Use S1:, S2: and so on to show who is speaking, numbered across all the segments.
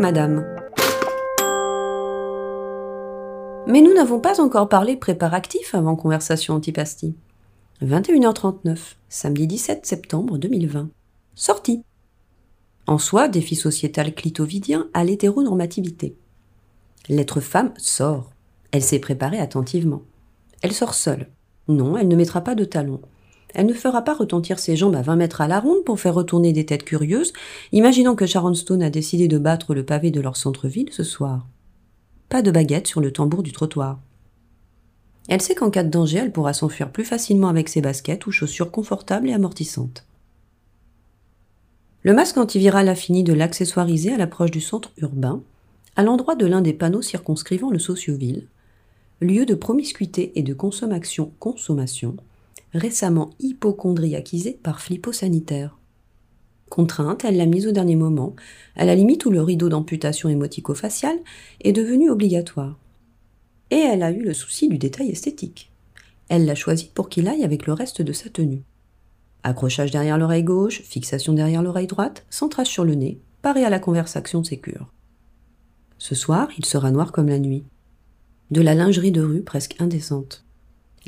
S1: madame. Mais nous n'avons pas encore parlé préparatifs avant conversation antipasti. 21h39, samedi 17 septembre 2020. Sortie. En soi, défi sociétal clitovidien à l'hétéronormativité. L'être femme sort. Elle s'est préparée attentivement. Elle sort seule. Non, elle ne mettra pas de talons. Elle ne fera pas retentir ses jambes à 20 mètres à la ronde pour faire retourner des têtes curieuses, imaginant que Sharon Stone a décidé de battre le pavé de leur centre-ville ce soir. Pas de baguette sur le tambour du trottoir. Elle sait qu'en cas de danger, elle pourra s'enfuir plus facilement avec ses baskets ou chaussures confortables et amortissantes. Le masque antiviral a fini de l'accessoiriser à l'approche du centre urbain, à l'endroit de l'un des panneaux circonscrivant le socioville, lieu de promiscuité et de consommation-consommation, récemment hypochondriaquisé par flippo sanitaire. Contrainte, elle l'a mise au dernier moment, à la limite où le rideau d'amputation émotico-faciale est devenu obligatoire. Et elle a eu le souci du détail esthétique. Elle l'a choisi pour qu'il aille avec le reste de sa tenue. Accrochage derrière l'oreille gauche, fixation derrière l'oreille droite, centrage sur le nez, paré à la conversation sécure. Ce soir, il sera noir comme la nuit. De la lingerie de rue presque indécente.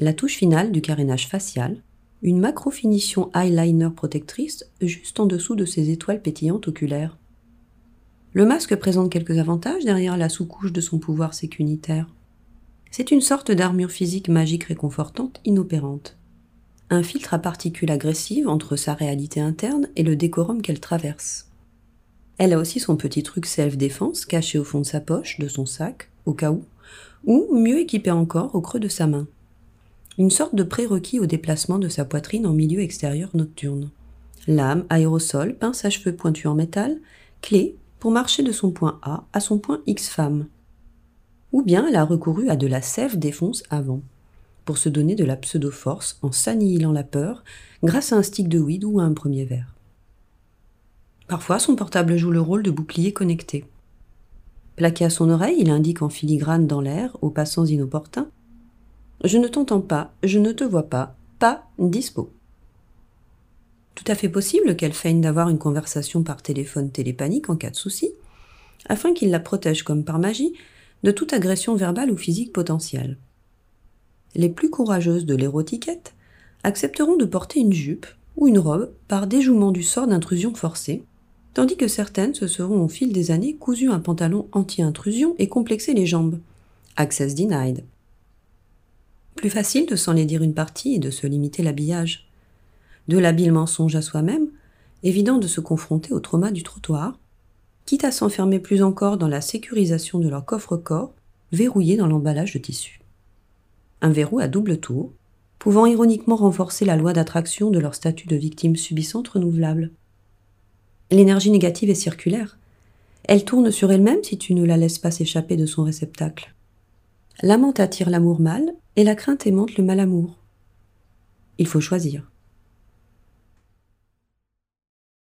S1: La touche finale du carénage facial, une macro-finition eyeliner protectrice juste en dessous de ses étoiles pétillantes oculaires. Le masque présente quelques avantages derrière la sous-couche de son pouvoir sécunitaire. C'est une sorte d'armure physique magique réconfortante inopérante. Un filtre à particules agressives entre sa réalité interne et le décorum qu'elle traverse. Elle a aussi son petit truc self-défense caché au fond de sa poche, de son sac, au cas où, ou mieux équipé encore au creux de sa main une sorte de prérequis au déplacement de sa poitrine en milieu extérieur nocturne. Lame, aérosol, pince à cheveux pointu en métal, clé pour marcher de son point A à son point X femme. Ou bien elle a recouru à de la sève défonce avant, pour se donner de la pseudo-force en s'annihilant la peur grâce à un stick de weed ou à un premier verre. Parfois, son portable joue le rôle de bouclier connecté. Plaqué à son oreille, il indique en filigrane dans l'air, aux passants inopportuns, je ne t'entends pas, je ne te vois pas, pas dispo. Tout à fait possible qu'elle feigne d'avoir une conversation par téléphone télépanique en cas de souci, afin qu'il la protège comme par magie de toute agression verbale ou physique potentielle. Les plus courageuses de l'érotiquette accepteront de porter une jupe ou une robe par déjouement du sort d'intrusion forcée, tandis que certaines se seront au fil des années cousues un pantalon anti-intrusion et complexé les jambes. Access denied. Plus facile de s'en dire une partie et de se limiter l'habillage. De l'habile mensonge à soi-même, évident de se confronter au trauma du trottoir, quitte à s'enfermer plus encore dans la sécurisation de leur coffre-corps, verrouillé dans l'emballage de tissu. Un verrou à double tour, pouvant ironiquement renforcer la loi d'attraction de leur statut de victime subissante renouvelable. L'énergie négative est circulaire. Elle tourne sur elle-même si tu ne la laisses pas s'échapper de son réceptacle. L'amant attire l'amour mâle et la crainte aimante le mal amour. Il faut choisir.